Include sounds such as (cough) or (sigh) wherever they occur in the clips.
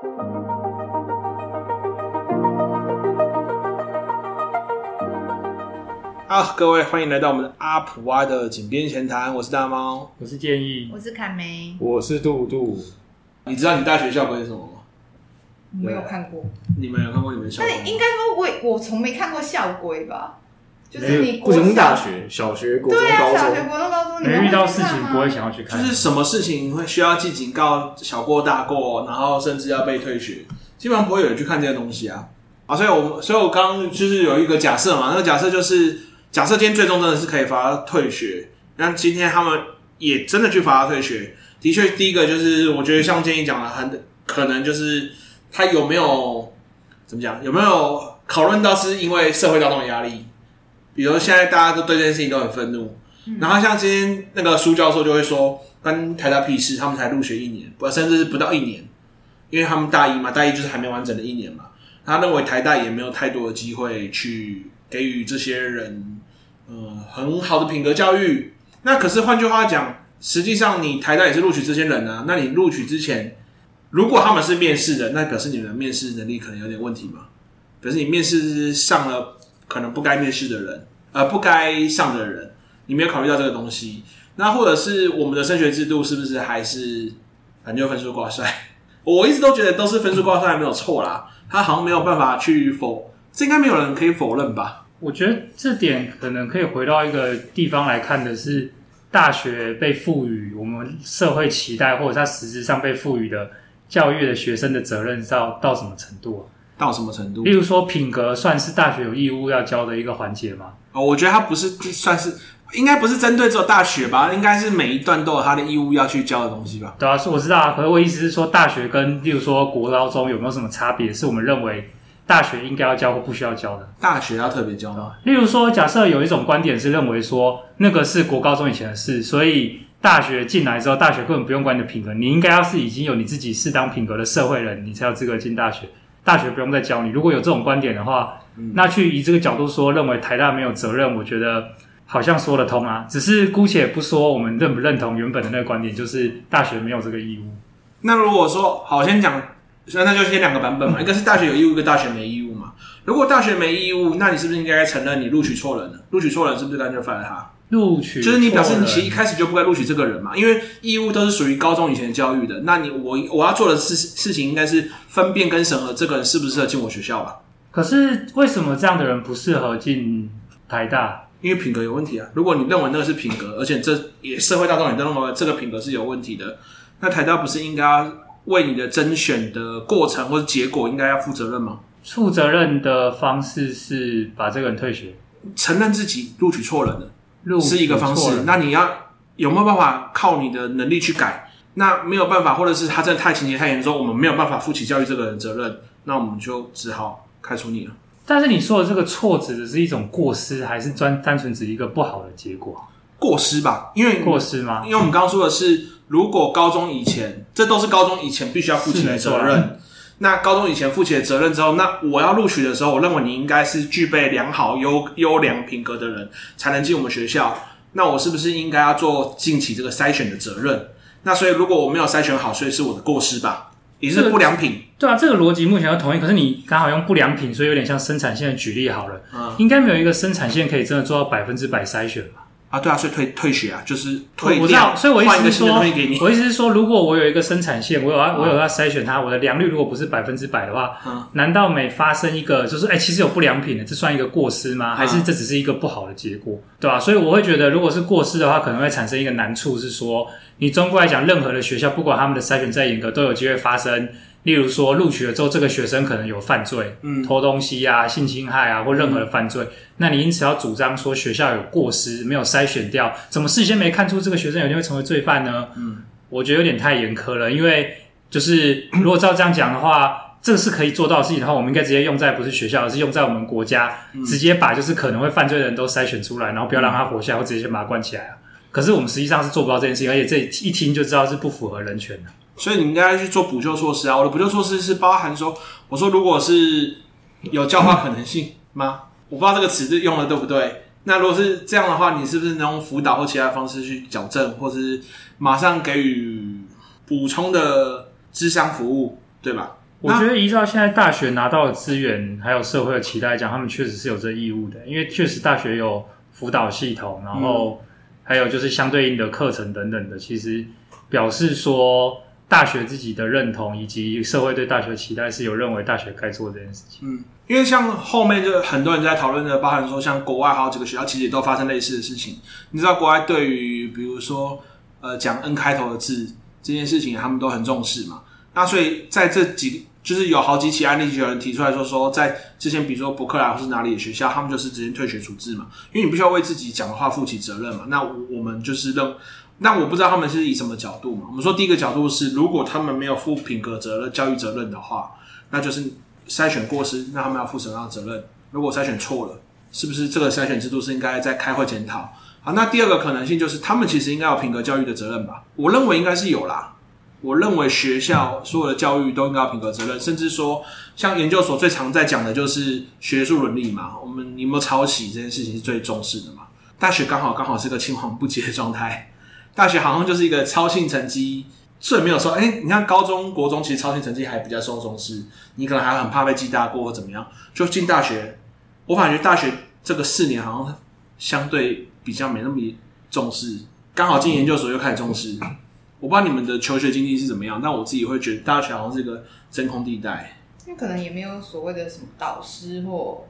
好，各位欢迎来到我们阿普蛙的井边闲谈，我是大猫，我是建议，我是凯梅，我是杜杜。你知道你大学校规是什么吗？没有看过。你们有看过你们校规？但应该说我我从没看过校规吧？就是你不行，大学、小学、国中、高中，小学、国中、高中，没遇到事情不会想要去看。就是什么事情会需要记警告，小过大过，然后甚至要被退学，基本上不会有人去看这些东西啊。啊，所以我所以我刚刚就是有一个假设嘛，那个假设就是。假设今天最终真的是可以罚他退学，那今天他们也真的去罚他退学。的确，第一个就是我觉得像建议讲的，很可能就是他有没有怎么讲，有没有讨论到是因为社会大众的压力，比如现在大家都对这件事情都很愤怒，嗯、然后像今天那个苏教授就会说，跟台大屁事，他们才入学一年，不甚至是不到一年，因为他们大一嘛，大一就是还没完整的一年嘛，他认为台大也没有太多的机会去给予这些人。嗯，很好的品格教育。那可是换句话讲，实际上你台大也是录取这些人啊。那你录取之前，如果他们是面试的，那表示你们的面试能力可能有点问题嘛？表示你面试上了可能不该面试的人，呃，不该上的人，你没有考虑到这个东西。那或者是我们的升学制度是不是还是反正就分数挂帅？(laughs) 我一直都觉得都是分数挂帅没有错啦。他好像没有办法去否，这应该没有人可以否认吧？我觉得这点可能可以回到一个地方来看的是，大学被赋予我们社会期待，或者它实质上被赋予的教育的学生的责任到到什么程度啊？到什么程度？例如说，品格算是大学有义务要教的一个环节吗？哦，我觉得它不是算是，应该不是针对只有大学吧？应该是每一段都有它的义务要去教的东西吧？对啊，是我知道啊。可是我意思是说，大学跟例如说国高中有没有什么差别？是我们认为。大学应该要教或不需要教的？大学要特别教吗？例如说，假设有一种观点是认为说，那个是国高中以前的事，所以大学进来之后，大学根本不用管你的品格，你应该要是已经有你自己适当品格的社会人，你才有资格进大学。大学不用再教你。如果有这种观点的话，嗯、那去以这个角度说，认为台大没有责任，我觉得好像说得通啊。只是姑且不说我们认不认同原本的那个观点，就是大学没有这个义务。那如果说，好，先讲。那那就先两个版本嘛，(laughs) 一个是大学有义务，一个大学没义务嘛。如果大学没义务，那你是不是应该承认你录取错人了？录取错人是不是干脆 fire 他？录取就是你表示你其实一开始就不该录取这个人嘛，因为义务都是属于高中以前的教育的。那你我我要做的事事情应该是分辨跟审核这个人适不适合进我学校吧？可是为什么这样的人不适合进台大？因为品格有问题啊。如果你认为那个是品格，而且这也社会大众也都认为这个品格是有问题的，那台大不是应该？为你的甄选的过程或者结果，应该要负责任吗？负责任的方式是把这个人退学，承认自己录取错人了，是一个方式。那你要有没有办法靠你的能力去改？那没有办法，或者是他真的太情节太严重，我们没有办法负起教育这个人责任，那我们就只好开除你了。但是你说的这个错指的是一种过失，还是专单纯指一个不好的结果？过失吧，因为过失吗？因为我们刚刚说的是。如果高中以前，这都是高中以前必须要负起的责任。那高中以前负起的责任之后，那我要录取的时候，我认为你应该是具备良好优优良品格的人，才能进我们学校。那我是不是应该要做尽起这个筛选的责任？那所以如果我没有筛选好，所以是我的过失吧？也是不良品。对啊，这个逻辑目前要同意。可是你刚好用不良品，所以有点像生产线的举例好了。嗯，应该没有一个生产线可以真的做到百分之百筛选吧？啊，对啊，所以退退学啊，就是退我知道，所以我意思是说，你我意思是说，如果我有一个生产线，我有要、啊、我有要筛选它，我的良率如果不是百分之百的话，嗯，难道每发生一个就是哎，其实有不良品的，这算一个过失吗？还是这只是一个不好的结果，嗯、对吧、啊？所以我会觉得，如果是过失的话，可能会产生一个难处，是说，你中国来讲，任何的学校，不管他们的筛选再严格，都有机会发生。例如说，录取了之后，这个学生可能有犯罪，嗯，偷东西啊、性侵害啊，或任何的犯罪，嗯、那你因此要主张说学校有过失，没有筛选掉，怎么事先没看出这个学生有一天会成为罪犯呢？嗯，我觉得有点太严苛了，因为就是 (coughs) 如果照这样讲的话，嗯、这个是可以做到的事情的话，我们应该直接用在不是学校，而是用在我们国家，嗯、直接把就是可能会犯罪的人都筛选出来，然后不要让他活下来，或直接先把他关起来啊。可是我们实际上是做不到这件事情，而且这一听就知道是不符合人权的。所以你应该去做补救措施啊！我的补救措施是包含说，我说如果是有教化可能性吗？我不知道这个词用的对不对。那如果是这样的话，你是不是能用辅导或其他方式去矫正，或是马上给予补充的智商服务，对吧？我觉得依照现在大学拿到的资源，还有社会的期待来讲，他们确实是有这义务的，因为确实大学有辅导系统，然后还有就是相对应的课程等等的，其实表示说。大学自己的认同以及社会对大学的期待是有认为大学该做这件事情。嗯，因为像后面就很多人在讨论的，包含说像国外好几个学校其实也都发生类似的事情。你知道国外对于比如说呃讲 N 开头的字这件事情，他们都很重视嘛。那所以在这几就是有好几起案例，就有人提出来说说，在之前比如说伯克莱或是哪里的学校，他们就是直接退学处置嘛，因为你不需要为自己讲的话负起责任嘛。那我们就是认。那我不知道他们是以什么角度嘛？我们说第一个角度是，如果他们没有负品格责任、教育责任的话，那就是筛选过失，那他们要负什么样的责任？如果筛选错了，是不是这个筛选制度是应该在开会检讨？好，那第二个可能性就是，他们其实应该有品格教育的责任吧？我认为应该是有啦。我认为学校所有的教育都应该有品格责任，甚至说，像研究所最常在讲的就是学术伦理嘛。我们有没有抄袭这件事情是最重视的嘛？大学刚好刚好是个青黄不接的状态。大学好像就是一个超性成绩最没有说，哎、你看高中国中其实超性成绩还比较受重视，你可能还很怕被记大过或怎么样。就进大学，我感觉大学这个四年好像相对比较没那么重视，刚好进研究所又开始重视。我不知道你们的求学经历是怎么样，但我自己会觉得大学好像是一个真空地带，因为可能也没有所谓的什么导师或。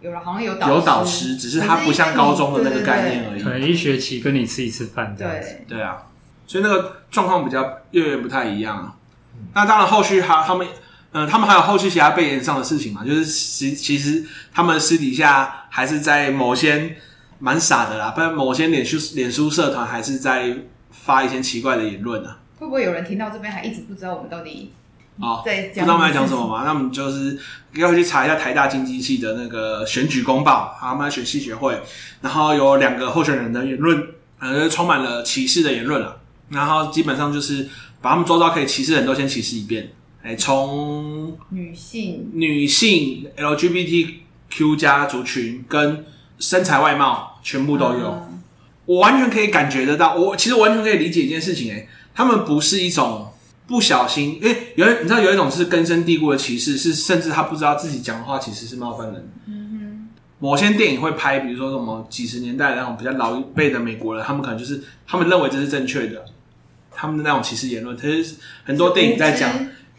有了，好像有导师，有导师，只是他不像高中的那个概念而已。可能一学期跟你吃一次饭这样子。对对啊，所以那个状况比较略略不太一样。嗯、那当然，后续还他们，嗯、呃，他们还有后续其他背景上的事情嘛，就是其其实他们私底下还是在某些蛮傻的啦，不然某些脸书脸书社团还是在发一些奇怪的言论啊。会不会有人听到这边还一直不知道我们到底？哦，不知道我们在讲什么吗？那我们就是要去查一下台大经济系的那个选举公报，他们选系学会，然后有两个候选人的言论，呃，充满了歧视的言论了。然后基本上就是把他们周遭可以歧视的人都先歧视一遍，哎，从女性、女性、LGBTQ 加族群跟身材外貌全部都有，嗯、我完全可以感觉得到。我其实完全可以理解一件事情，哎，他们不是一种。不小心，因为有你知道有一种是根深蒂固的歧视，是甚至他不知道自己讲的话其实是冒犯人。嗯哼，某些电影会拍，比如说什么几十年代的那种比较老一辈的美国人，他们可能就是他们认为这是正确的，他们的那种歧视言论，其实很多电影在讲，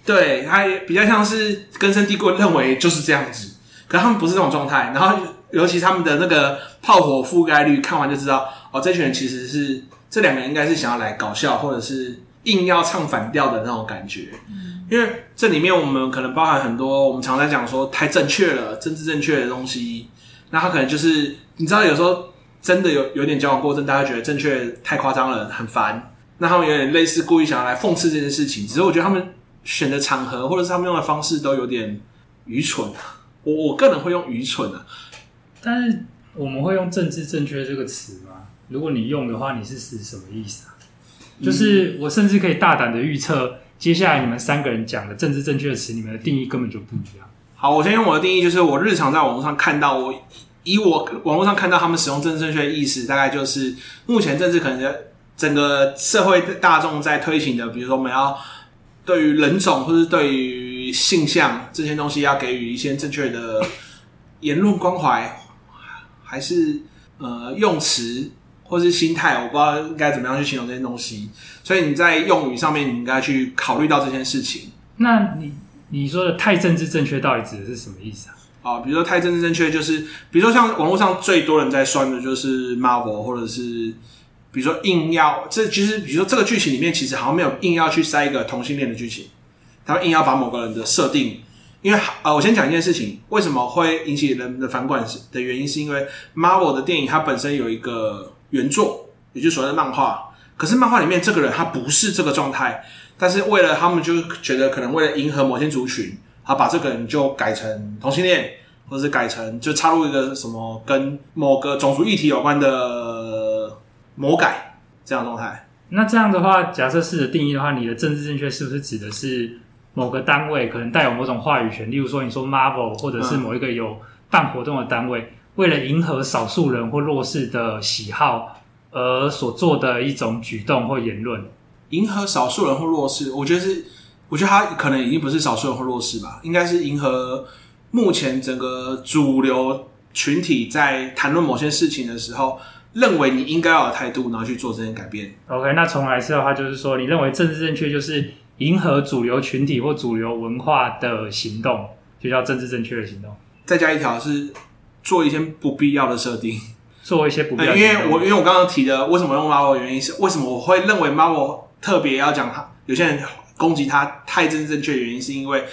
对，他也比较像是根深蒂固认为就是这样子，可他们不是这种状态。然后尤其他们的那个炮火覆盖率，看完就知道哦，这群人其实是这两个人应该是想要来搞笑，或者是。硬要唱反调的那种感觉，因为这里面我们可能包含很多我们常在讲说太正确了、政治正确的东西。那他可能就是你知道，有时候真的有有点矫枉过正，大家觉得正确太夸张了，很烦。那他们有点类似故意想要来讽刺这件事情，只是我觉得他们选的场合或者是他们用的方式都有点愚蠢。我我个人会用愚蠢啊，但是我们会用政治正确这个词吗？如果你用的话，你是指什么意思啊？就是我甚至可以大胆的预测，接下来你们三个人讲的政治正确的词，你们的定义根本就不一样。好，我先用我的定义，就是我日常在网络上看到，我以我网络上看到他们使用政治正确的意思，大概就是目前政治可能整个社会大众在推行的，比如说我们要对于人种或是对于性向这些东西要给予一些正确的言论关怀，还是呃用词。或是心态，我不知道应该怎么样去形容这些东西，所以你在用语上面，你应该去考虑到这件事情。那你你说的太政治正确，到底指的是什么意思啊？啊，比如说太政治正确，就是比如说像网络上最多人在酸的就是 Marvel，或者是比如说硬要这其实，比如说这个剧情里面其实好像没有硬要去塞一个同性恋的剧情，他们硬要把某个人的设定，因为呃，我先讲一件事情，为什么会引起人们的反感的原因，是因为 Marvel 的电影它本身有一个。原作，也就是所谓的漫画，可是漫画里面这个人他不是这个状态，但是为了他们就觉得可能为了迎合某些族群，他把这个人就改成同性恋，或者是改成就插入一个什么跟某个种族议题有关的魔改这样状态。那这样的话，假设是的定义的话，你的政治正确是不是指的是某个单位可能带有某种话语权？例如说，你说 Marvel，或者是某一个有办活动的单位。嗯为了迎合少数人或弱势的喜好而所做的一种举动或言论，迎合少数人或弱势，我觉得是，我觉得他可能已经不是少数人或弱势吧，应该是迎合目前整个主流群体在谈论某些事情的时候，认为你应该要有态度，然后去做这些改变。OK，那重来一次的话，就是说，你认为政治正确就是迎合主流群体或主流文化的行动，就叫政治正确的行动。再加一条是做一些不必要的设定，做一些不必要的。因为我因为我刚刚提的为什么用 Marvel 的原因是，为什么我会认为 Marvel 特别要讲他，有些人。攻击他太正正确的原因，是因为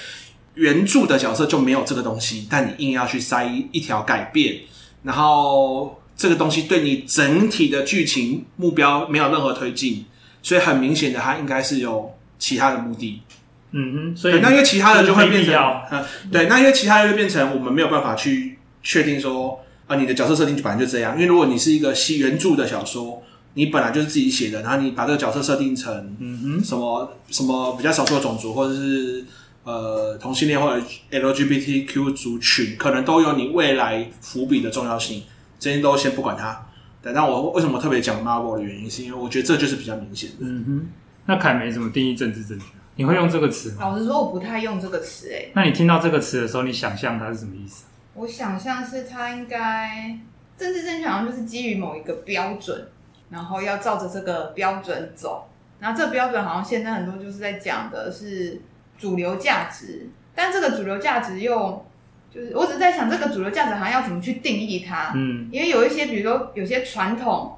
原著的角色就没有这个东西，但你硬要去塞一条改变，然后这个东西对你整体的剧情目标没有任何推进，所以很明显的，他应该是有其他的目的。嗯哼，所以那因为其他的就会变成，嗯，对，那因为其他的就变成我们没有办法去确定说啊，你的角色设定就本来就这样，因为如果你是一个西原著的小说。你本来就是自己写的，然后你把这个角色设定成，嗯哼，什么什么比较少数的种族，或者是呃同性恋或者 LGBTQ 族群，可能都有你未来伏笔的重要性，这些都先不管它。但但我为什么特别讲 Marvel 的原因，是因为我觉得这就是比较明显的。嗯哼，那凯梅怎么定义政治正确？你会用这个词吗？老实说，我不太用这个词。哎，那你听到这个词的时候，你想象它是什么意思？我想象是他应该政治正确，好像就是基于某一个标准。然后要照着这个标准走，然后这个标准好像现在很多就是在讲的是主流价值，但这个主流价值又就是我只在想这个主流价值好像要怎么去定义它？嗯，因为有一些比如说有些传统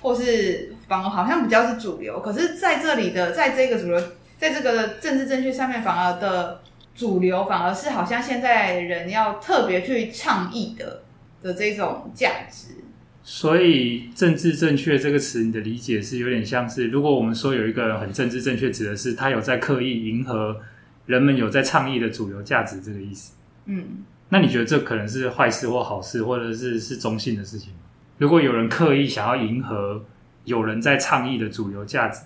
或是反而好像比较是主流，可是在这里的在这个主流在这个政治正确上面反而的主流反而是好像现在人要特别去倡议的的这种价值。所以“政治正确”这个词，你的理解是有点像是，如果我们说有一个人很政治正确，指的是他有在刻意迎合人们有在倡议的主流价值，这个意思。嗯，那你觉得这可能是坏事或好事，或者是是中性的事情吗？如果有人刻意想要迎合有人在倡议的主流价值，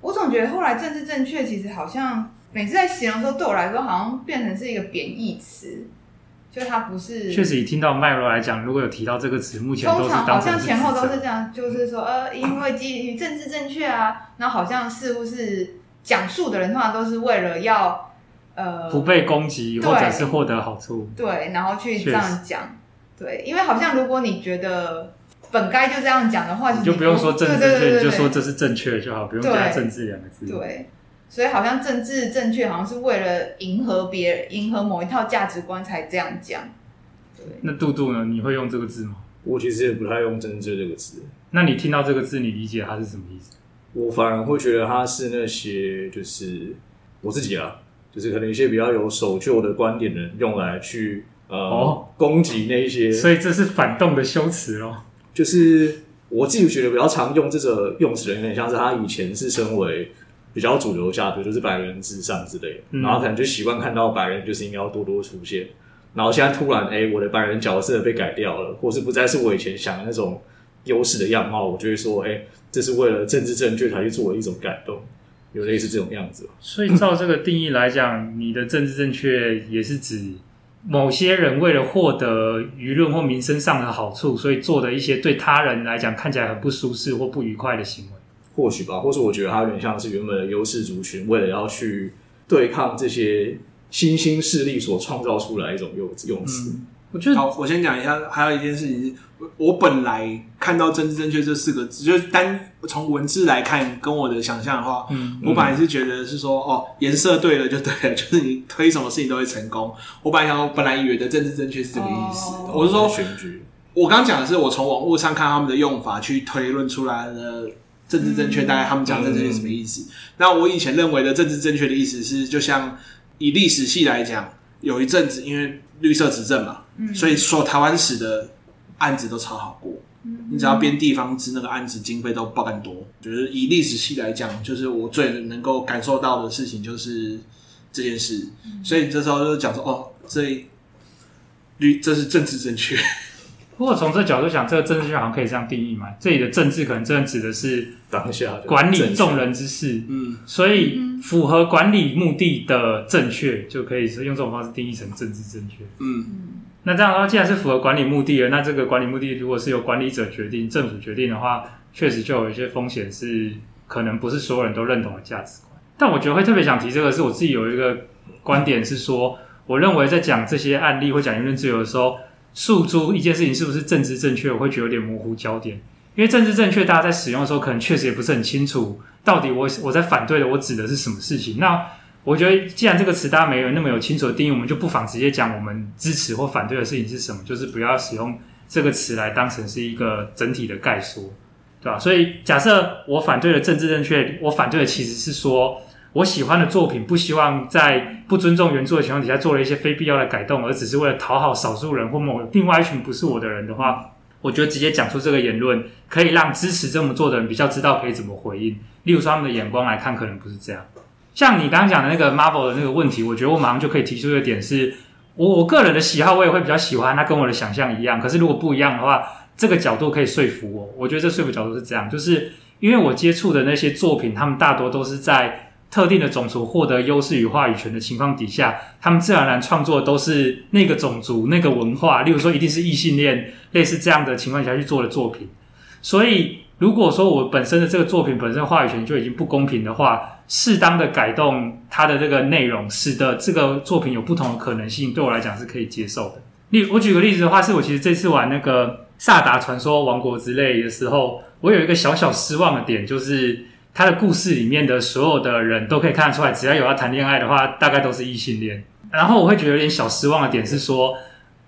我总觉得后来“政治正确”其实好像每次在形容的时候，对我来说好像变成是一个贬义词。就它不是，确实以听到脉络来讲，如果有提到这个词，目前都是通常好像前后都是这样，就是说呃，因为基于政治正确啊，那好像似乎是讲述的人通常都是为了要呃不被攻击或者是获得好处，对，然后去这样讲，对，因为好像如果你觉得本该就这样讲的话，你就不用说政治正确，你就说这是正确就好，不用加政治两个字，对。所以好像政治正确，好像是为了迎合别人，迎合某一套价值观才这样讲。对。那杜杜呢？你会用这个字吗？我其实也不太用“政治”这个字。那你听到这个字，你理解它是什么意思？我反而会觉得它是那些，就是我自己啊，就是可能一些比较有守旧的观点的人用来去呃、哦、攻击那一些。所以这是反动的修辞咯。就是我自己觉得比较常用这个用词的，有点像是他以前是身为。比较主流价值就是白人至上之类的，嗯、然后可能就习惯看到白人就是应该要多多出现，然后现在突然哎、欸，我的白人角色被改掉了，或是不再是我以前想的那种优势的样貌，我就会说哎、欸，这是为了政治正确才去做的一种感动，有类似这种样子。所以照这个定义来讲，你的政治正确也是指某些人为了获得舆论或名声上的好处，所以做的一些对他人来讲看起来很不舒适或不愉快的行为。或许吧，或是我觉得它有点像是原本的优势族群，为了要去对抗这些新兴势力所创造出来一种用用词。嗯，我觉得好，我先讲一下，还有一件事情是，我本来看到“政治正确”这四个字，就是单从文字来看，跟我的想象的话，嗯，我本来是觉得是说，哦，颜色对了就对了，(laughs) 就是你推什么事情都会成功。我本来想，我本来以为的“政治正确”是这个意思。哦，我是说选举，我刚讲的是我从网络上看他们的用法去推论出来的。政治正确，大概他们讲政治正确什么意思？嗯、那我以前认为的政治正确的意思是，就像以历史系来讲，有一阵子因为绿色执政嘛，嗯、所以说台湾史的案子都超好过。嗯、你只要编地方志，那个案子经费都爆干多。就是以历史系来讲，就是我最能够感受到的事情就是这件事。嗯、所以这时候就讲说，哦，这绿这是政治正确。不过从这角度讲，这个政治学好像可以这样定义嘛？这里的政治可能真的指的是当下管理众人之事，嗯，所以符合管理目的的正确，就可以是用这种方式定义成政治正确。嗯，那这样的话，既然是符合管理目的了，那这个管理目的如果是由管理者决定、政府决定的话，确实就有一些风险是可能不是所有人都认同的价值观。但我觉得会特别想提这个，是我自己有一个观点是说，我认为在讲这些案例或讲言论自由的时候，诉诸一件事情是不是政治正确，我会觉得有点模糊焦点。因为政治正确，大家在使用的时候，可能确实也不是很清楚，到底我我在反对的，我指的是什么事情。那我觉得，既然这个词大家没有那么有清楚的定义，我们就不妨直接讲我们支持或反对的事情是什么，就是不要使用这个词来当成是一个整体的概说。对吧？所以假设我反对的政治正确，我反对的其实是说，我喜欢的作品不希望在不尊重原著的情况底下做了一些非必要的改动，而只是为了讨好少数人或某另外一群不是我的人的话，我觉得直接讲出这个言论，可以让支持这么做的人比较知道可以怎么回应。例如说他们的眼光来看，可能不是这样。像你刚刚讲的那个 Marvel 的那个问题，我觉得我马上就可以提出一个点是，我我个人的喜好，我也会比较喜欢它跟我的想象一样。可是如果不一样的话，这个角度可以说服我，我觉得这说服角度是这样，就是因为我接触的那些作品，他们大多都是在特定的种族获得优势与话语权的情况底下，他们自然而然创作的都是那个种族、那个文化，例如说一定是异性恋，类似这样的情况下去做的作品。所以，如果说我本身的这个作品本身话语权就已经不公平的话，适当的改动它的这个内容，使得这个作品有不同的可能性，对我来讲是可以接受的。例我举个例子的话，是我其实这次玩那个。萨达传说王国之类的时候，我有一个小小失望的点，就是他的故事里面的所有的人都可以看得出来，只要有要谈恋爱的话，大概都是异性恋。然后我会觉得有点小失望的点是说，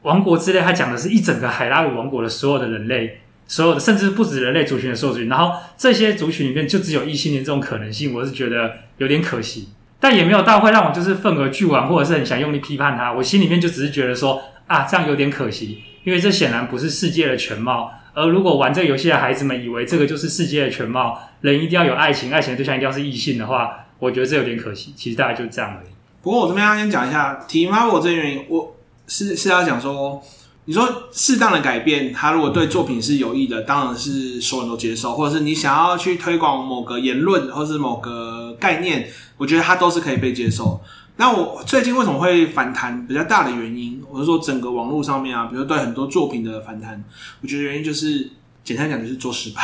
王国之泪他讲的是一整个海拉鲁王国的所有的人类，所有的甚至不止人类族群的所有族群，然后这些族群里面就只有异性恋这种可能性，我是觉得有点可惜，但也没有到会让我就是愤而俱往，或者是很想用力批判他。我心里面就只是觉得说啊，这样有点可惜。因为这显然不是世界的全貌，而如果玩这个游戏的孩子们以为这个就是世界的全貌，人一定要有爱情，爱情的对象一定要是异性的话，我觉得这有点可惜。其实大概就是这样而已。不过我这边要先讲一下，提 m a 我这原因，我是是要讲说，你说适当的改变，它如果对作品是有益的，当然是所有人都接受，或者是你想要去推广某个言论或是某个概念，我觉得它都是可以被接受。那我最近为什么会反弹比较大的原因，我是说整个网络上面啊，比如对很多作品的反弹，我觉得原因就是简单讲就是做失败，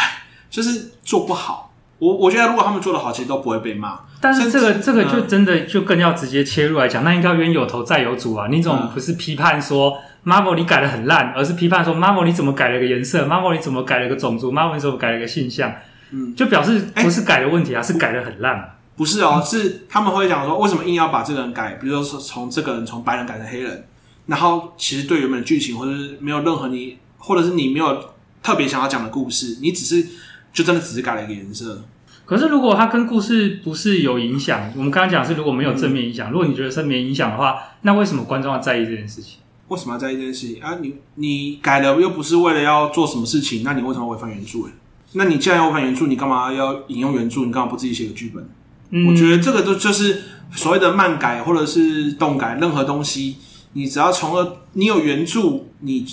就是做不好。我我觉得如果他们做的好，其实都不会被骂。但是这个这个就真的就更要直接切入来讲，那应该冤有头债有主啊！你总不是批判说 Marvel 你改的很烂，而是批判说 Marvel 你怎么改了个颜色，Marvel 你怎么改了个种族，Marvel 你怎么改了个性向，嗯，就表示不是改的问题啊，是改的很烂。不是哦，是他们会讲说，为什么硬要把这个人改？比如说从这个人从白人改成黑人，然后其实对原本的剧情或者是没有任何你，或者是你没有特别想要讲的故事，你只是就真的只是改了一个颜色。可是如果它跟故事不是有影响，我们刚刚讲是如果没有正面影响，嗯、如果你觉得正面影响的话，那为什么观众要在意这件事情？为什么要在意这件事情啊？你你改了又不是为了要做什么事情，那你为什么违反原著？那你既然要违反原著，你干嘛要引用原著？你干嘛不自己写个剧本？我觉得这个都就是所谓的漫改或者是动改，任何东西，你只要从而你有原著，你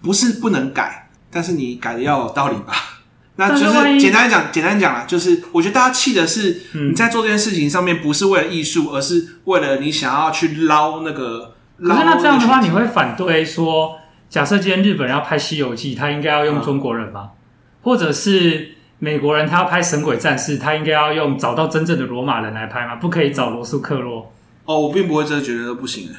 不是不能改，但是你改的要有道理吧？(laughs) 那就是简单讲，简单讲啦，就是我觉得大家气的是你在做这件事情上面不是为了艺术，而是为了你想要去捞那个。可是那这样的话，你会反对说，假设今天日本人要拍《西游记》，他应该要用中国人吗？或者是？美国人他要拍《神鬼战士》，他应该要用找到真正的罗马人来拍吗？不可以找罗素克洛？哦，我并不会真的觉得不行。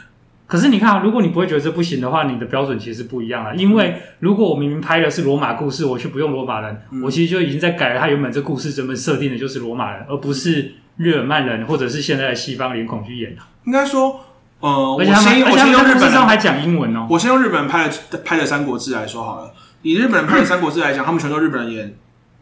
可是你看啊，如果你不会觉得这不行的话，你的标准其实是不一样了。因为如果我明明拍的是罗马故事，我却不用罗马人，嗯、我其实就已经在改了他原本这故事原本设定的就是罗马人，而不是日耳曼人或者是现在的西方脸孔去演的。应该说，呃，而且他们，我先用日本上还讲英文哦。我先用日本人拍的拍的《三国志》来说好了。以日本人拍的《三国志》来讲，他们全都日本人演。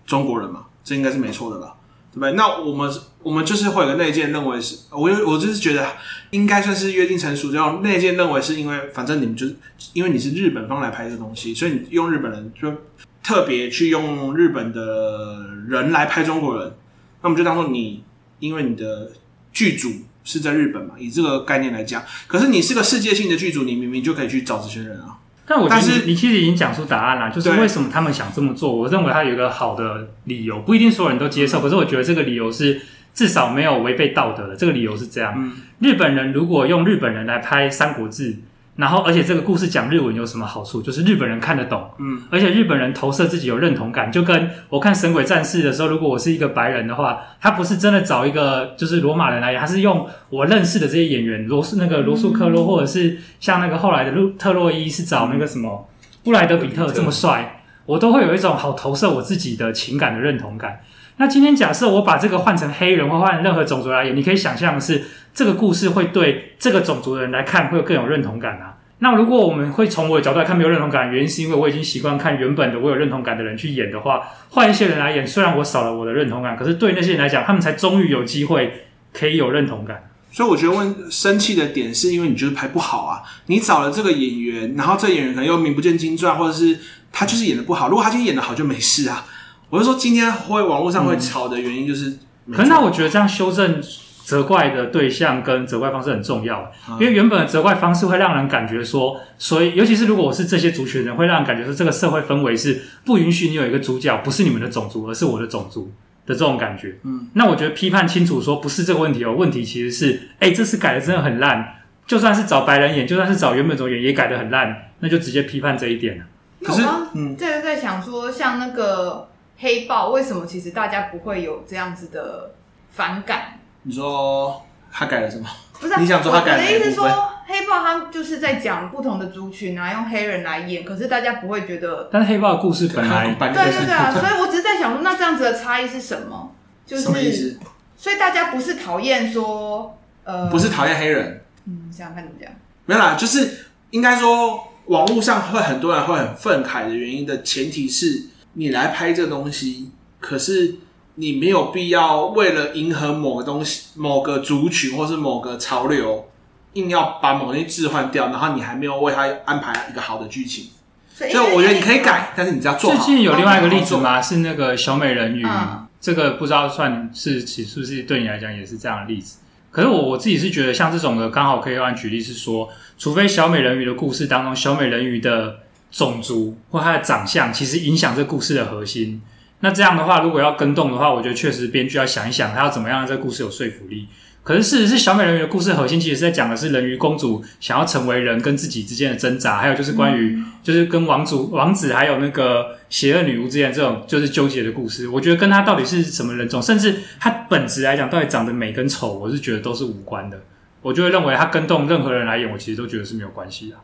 中国人嘛，这应该是没错的吧？对不对？那我们我们就是会有个内建认为是，我我就是觉得应该算是约定成熟，这样内建认为是因为反正你们就是因为你是日本方来拍这东西，所以你用日本人就特别去用日本的人来拍中国人，那我们就当做你因为你的剧组是在日本嘛，以这个概念来讲，可是你是个世界性的剧组，你明明就可以去找这些人啊。但我觉得你其实已经讲出答案了，就是为什么他们想这么做。我认为他有一个好的理由，不一定所有人都接受，可是我觉得这个理由是至少没有违背道德的。这个理由是这样：日本人如果用日本人来拍《三国志》，然后而且这个故事讲日文有什么好处？就是日本人看得懂，嗯，而且日本人投射自己有认同感，就跟我看《神鬼战士》的时候，如果我是一个白人的话，他不是真的找一个就是罗马人来演，他是用我认识的这些演员，罗素那个罗素克洛，或者是像那个后来的路特洛伊是找那个什么布莱德比特这么帅，我都会有一种好投射我自己的情感的认同感。那今天假设我把这个换成黑人或换任何种族来演，你可以想象的是，这个故事会对这个种族的人来看会有更有认同感啊。那如果我们会从我的角度来看没有认同感，原因是因为我已经习惯看原本的我有认同感的人去演的话，换一些人来演，虽然我少了我的认同感，可是对那些人来讲，他们才终于有机会可以有认同感。所以我觉得问生气的点是因为你觉得拍不好啊，你找了这个演员，然后这演员可能又名不见经传，或者是他就是演得不好。如果他今天演得好就没事啊。我就说今天会网络上会吵的原因就是，嗯、可是那我觉得这样修正责怪的对象跟责怪方式很重要，嗯、因为原本的责怪方式会让人感觉说，所以尤其是如果我是这些族群人，会让人感觉说这个社会氛围是不允许你有一个主角不是你们的种族，而是我的种族的这种感觉。嗯，那我觉得批判清楚说不是这个问题哦，问题其实是，哎，这次改的真的很烂，就算是找白人演，就算是找原本种演也改的很烂，那就直接批判这一点了。可是，嗯，这个在想说，像那个。黑豹为什么其实大家不会有这样子的反感？你说他改了什么？不是、啊，你想说他改了？我的意思是说，黑豹他就是在讲不同的族群啊，用黑人来演，可是大家不会觉得。但是黑豹的故事本来对对对啊，所以我只是在想说，那这样子的差异是什么？(laughs) 就是什么意思？所以大家不是讨厌说呃，不是讨厌黑人。嗯，想想看怎么讲？没有啦，就是应该说，网络上会很多人会很愤慨的原因的前提是。你来拍这东西，可是你没有必要为了迎合某个东西、某个族群或是某个潮流，硬要把某些置换掉，然后你还没有为他安排一个好的剧情。所以我觉得你可以改，但是你只要做好。最近有另外一个例子吗？是那个小美人鱼，嗯、这个不知道算是其是不是对你来讲也是这样的例子？可是我我自己是觉得，像这种的刚好可以按举例是说，除非小美人鱼的故事当中，小美人鱼的。种族或他的长相，其实影响这故事的核心。那这样的话，如果要跟动的话，我觉得确实编剧要想一想，他要怎么样让这个故事有说服力。可是事实是，小美人鱼的故事核心其实是在讲的是人鱼公主想要成为人跟自己之间的挣扎，还有就是关于就是跟王主王子还有那个邪恶女巫之间这种就是纠结的故事。我觉得跟他到底是什么人种，甚至他本质来讲，到底长得美跟丑，我是觉得都是无关的。我就会认为他跟动任何人来演，我其实都觉得是没有关系的。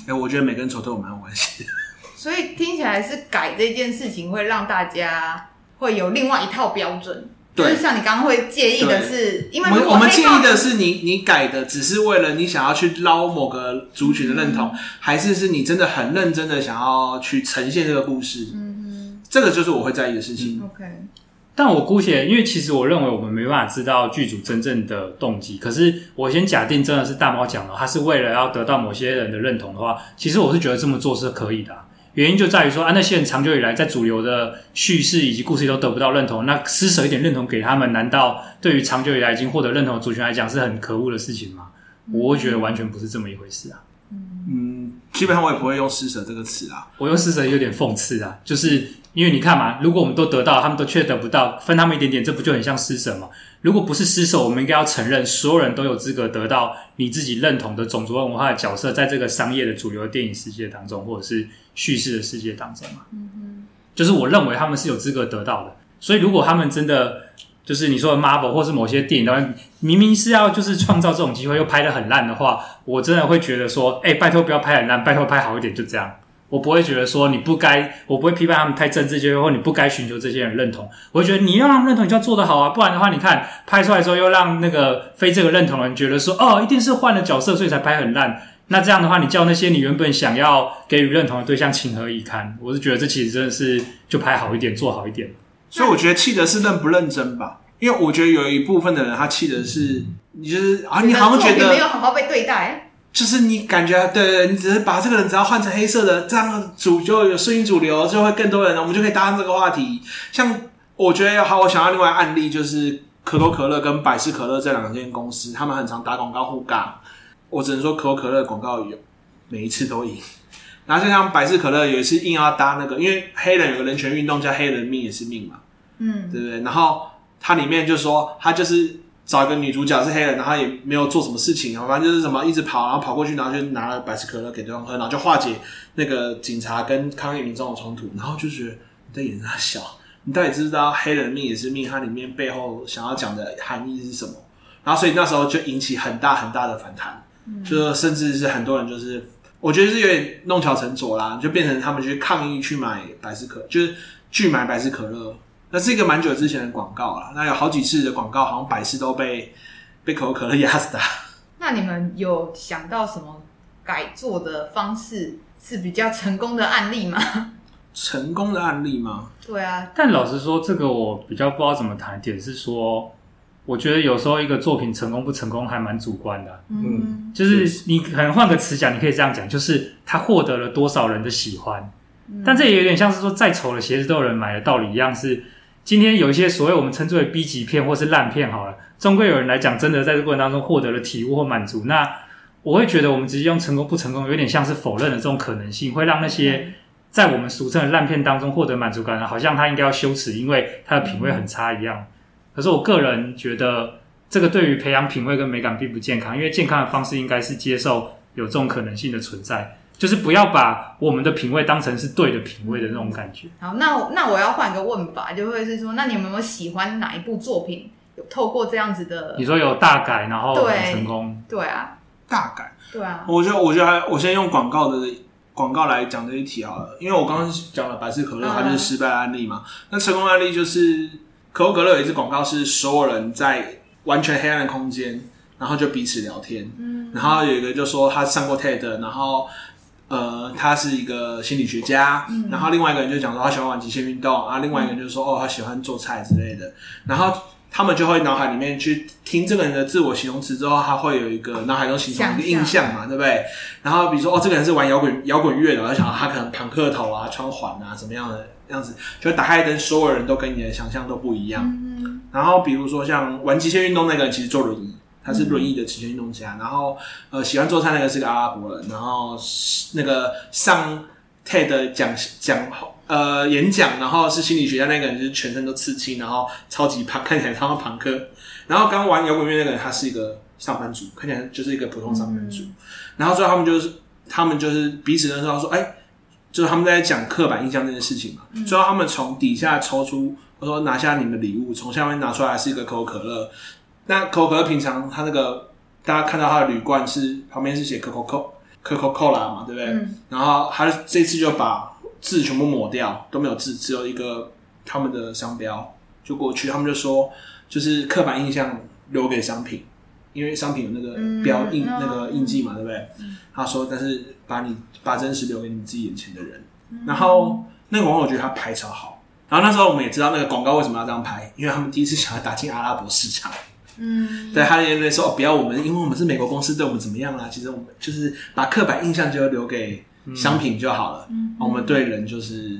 哎、欸，我觉得每个人丑都有蛮有关系的。所以听起来是改这件事情会让大家会有另外一套标准。就是像你刚刚会介意的是，因为我们我们介意的是你你改的只是为了你想要去捞某个族群的认同，嗯、还是是你真的很认真的想要去呈现这个故事？这个就是我会在意的事情。嗯、OK。但我姑且，因为其实我认为我们没办法知道剧组真正的动机。可是我先假定真的是大猫讲的，他是为了要得到某些人的认同的话，其实我是觉得这么做是可以的。原因就在于说啊，那些人长久以来在主流的叙事以及故事里都得不到认同，那施舍一点认同给他们，难道对于长久以来已经获得认同的族群来讲是很可恶的事情吗？我会觉得完全不是这么一回事啊。嗯，基本上我也不会用施舍这个词啊，我用施舍有点讽刺啊，就是。因为你看嘛，如果我们都得到，他们都却得不到，分他们一点点，这不就很像施舍吗？如果不是施舍，我们应该要承认，所有人都有资格得到你自己认同的种族文化的角色，在这个商业的主流电影世界当中，或者是叙事的世界当中嘛。嗯哼，就是我认为他们是有资格得到的。所以，如果他们真的就是你说的 Marvel 或是某些电影当中，明明是要就是创造这种机会，又拍得很烂的话，我真的会觉得说，哎，拜托不要拍很烂，拜托拍好一点，就这样。我不会觉得说你不该，我不会批判他们太政治正确，或你不该寻求这些人认同。我会觉得你要让他们认同，你就要做得好啊，不然的话，你看拍出来之后又让那个非这个认同的人觉得说，哦，一定是换了角色所以才拍很烂。那这样的话，你叫那些你原本想要给予认同的对象情何以堪？我是觉得这其实真的是就拍好一点，做好一点。所以我觉得气的是认不认真吧，因为我觉得有一部分的人他气的是，你就是啊，你好像觉得没有好好被对待。就是你感觉对对，你只是把这个人只要换成黑色的，这样主就有顺应主流，就会更多人，我们就可以搭上这个话题。像我觉得好，我想要另外案例就是可口可乐跟百事可乐这两间公司，他们很常打广告互尬。我只能说可口可乐广告有每一次都赢。然后就像百事可乐有一次硬要搭那个，因为黑人有个人权运动叫黑人命也是命嘛，嗯，对不对？然后它里面就说他就是找一个女主角是黑人，然后也没有做什么事情，反正就是什么一直跑，然后跑过去，然后就拿了百事可乐给对方喝，然后就化解那个警察跟抗议民众的冲突，然后就觉得你在演啥小，你到底知不知道黑人命也是命？它里面背后想要讲的含义是什么？然后所以那时候就引起很大很大的反弹，嗯、就是甚至是很多人就是我觉得是有点弄巧成拙啦，就变成他们去抗议去买百事可，就是拒买百事可乐。那是一个蛮久之前的广告了，那有好几次的广告，好像百事都被被可口可乐压死的。(laughs) 那你们有想到什么改做的方式是比较成功的案例吗？成功的案例吗？对啊，但老实说，这个我比较不知道怎么谈。点是说，我觉得有时候一个作品成功不成功还蛮主观的。嗯，就是你可能换个词讲，你可以这样讲，就是他获得了多少人的喜欢。嗯，但这也有点像是说，再丑的鞋子都有人买的道理一样是。今天有一些所谓我们称之为 B 级片或是烂片好了，终归有人来讲，真的在这个过程当中获得了体悟或满足。那我会觉得，我们直接用成功不成功，有点像是否认了这种可能性，会让那些在我们俗称的烂片当中获得满足感的，好像他应该要羞耻，因为他的品味很差一样。可是我个人觉得，这个对于培养品味跟美感并不健康，因为健康的方式应该是接受有这种可能性的存在。就是不要把我们的品味当成是对的品味的那种感觉。好，那那我要换个问法，就会是说，那你们有没有喜欢哪一部作品？有透过这样子的，你说有大改，然后很成功？对啊，大改，对啊。我觉得，我觉得还，我先用广告的广告来讲这一题好了，因为我刚刚讲了百事可乐，它就是失败案例嘛。嗯、那成功案例就是可口可乐有一支广告，是所有人在完全黑暗的空间，然后就彼此聊天。嗯，然后有一个就说他上过 TED，然后。呃，他是一个心理学家，嗯、然后另外一个人就讲说他喜欢玩极限运动啊，另外一个人就说哦，他喜欢做菜之类的，然后他们就会脑海里面去听这个人的自我形容词之后，他会有一个脑海中形成一个印象嘛，对不对？然后比如说哦，这个人是玩摇滚摇滚乐的，我就想他可能庞克头啊，穿环啊，怎么样的样子，就打开灯，所有人都跟你的想象都不一样。嗯、然后比如说像玩极限运动那个人，其实坐轮椅。他是轮椅的极限运动家，然后呃喜欢做菜那个是个阿拉伯人，然后那个上 TED 讲讲呃演讲，然后是心理学家那个人就是全身都刺青，然后超级胖，看起来超像庞克。然后刚玩摇滚乐那个人他是一个上班族，看起来就是一个普通上班族。嗯、然后最后他们就是他们就是彼此认识到说，哎，就是他们在讲刻板印象这件事情嘛。嗯、最后他们从底下抽出，我说拿下你们的礼物，从下面拿出来是一个可口可乐。那可口可乐平常它那个大家看到它的铝罐是旁边是写可口可可口可乐嘛，对不对？嗯、然后他这次就把字全部抹掉，都没有字，只有一个他们的商标就过去。他们就说，就是刻板印象留给商品，因为商品有那个标印、嗯、那个印记嘛，对不对？嗯、他说，但是把你把真实留给你自己眼前的人。嗯、然后那个广告我觉得他拍超好。然后那时候我们也知道那个广告为什么要这样拍，因为他们第一次想要打进阿拉伯市场。嗯，对，他也在说不要我们，因为我们是美国公司，对我们怎么样啦？其实我们就是把刻板印象就留给商品就好了。嗯，我们对人就是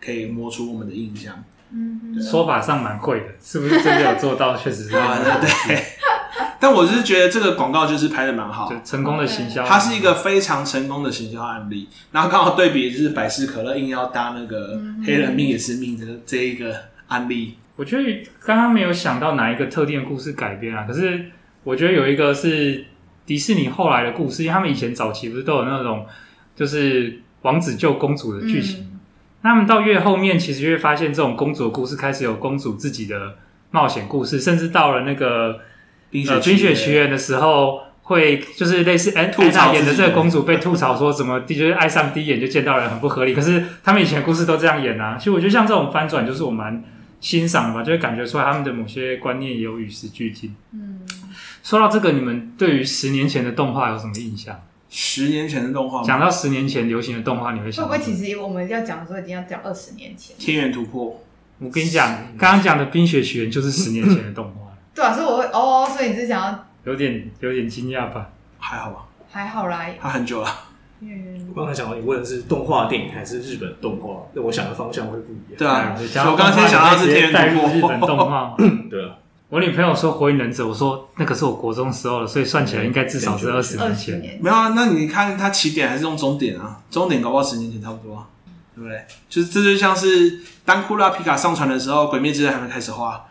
可以摸出我们的印象。嗯，说法上蛮会的，是不是真的有做到？确实是。对。但我是觉得这个广告就是拍的蛮好，成功的行销，它是一个非常成功的行销案例。然后刚好对比就是百事可乐硬要搭那个黑人命也是命这这一个案例。我觉得刚刚没有想到哪一个特定的故事改编啊，可是我觉得有一个是迪士尼后来的故事，因为他们以前早期不是都有那种就是王子救公主的剧情，嗯、那他们到越后面其实就会发现这种公主的故事开始有公主自己的冒险故事，甚至到了那个冰雪冰雪奇缘的时候，会就是类似安娜演的这个公主被吐槽说怎么 (laughs) 就是爱上第一眼就见到人很不合理，可是他们以前的故事都这样演啊，其实我觉得像这种翻转就是我蛮。欣赏吧，就会感觉出来他们的某些观念也有与时俱进。嗯，说到这个，你们对于十年前的动画有什么印象？十年前的动画，讲到十年前流行的动画，你会想会不会其实我们要讲的时候已经要讲二十年前？天元突破，我跟你讲，刚刚讲的冰雪奇缘就是十年前的动画。对啊，所以我会哦，所以你是想要有点有点惊讶吧？还好吧？还好啦，他很久了。嗯我刚才想到你问的是动画电影还是日本动画，那我想的方向会不一样。对啊，我刚刚先想到是天元突破日本动画。(laughs) 对啊，我女朋友说《火影忍者》，我说那个是我国中时候了，所以算起来应该至少是二十年前。年没有啊，那你看它起点还是用终点啊？终点搞不好十年前差不多啊，对不对？就是这就像是当库拉皮卡上传的时候，《鬼灭之刃》还没开始画，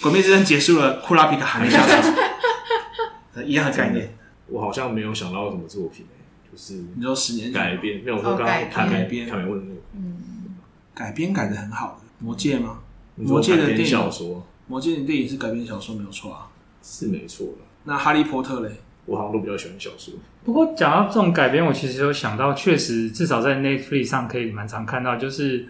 鬼灭之刃结束了，库拉皮卡还没下场，(laughs) 一样的概念。我好像没有想到什么作品、欸、就是你说十年改编，没有说刚刚看改编，看没问嗯，改编改的很好的，魔戒吗？魔戒的电影小说，魔戒的电影是改编小说没有错啊，是没错的。那哈利波特嘞？我好像都比较喜欢小说。不过讲到这种改编，我其实有想到，确实至少在 Netflix 上可以蛮常看到，就是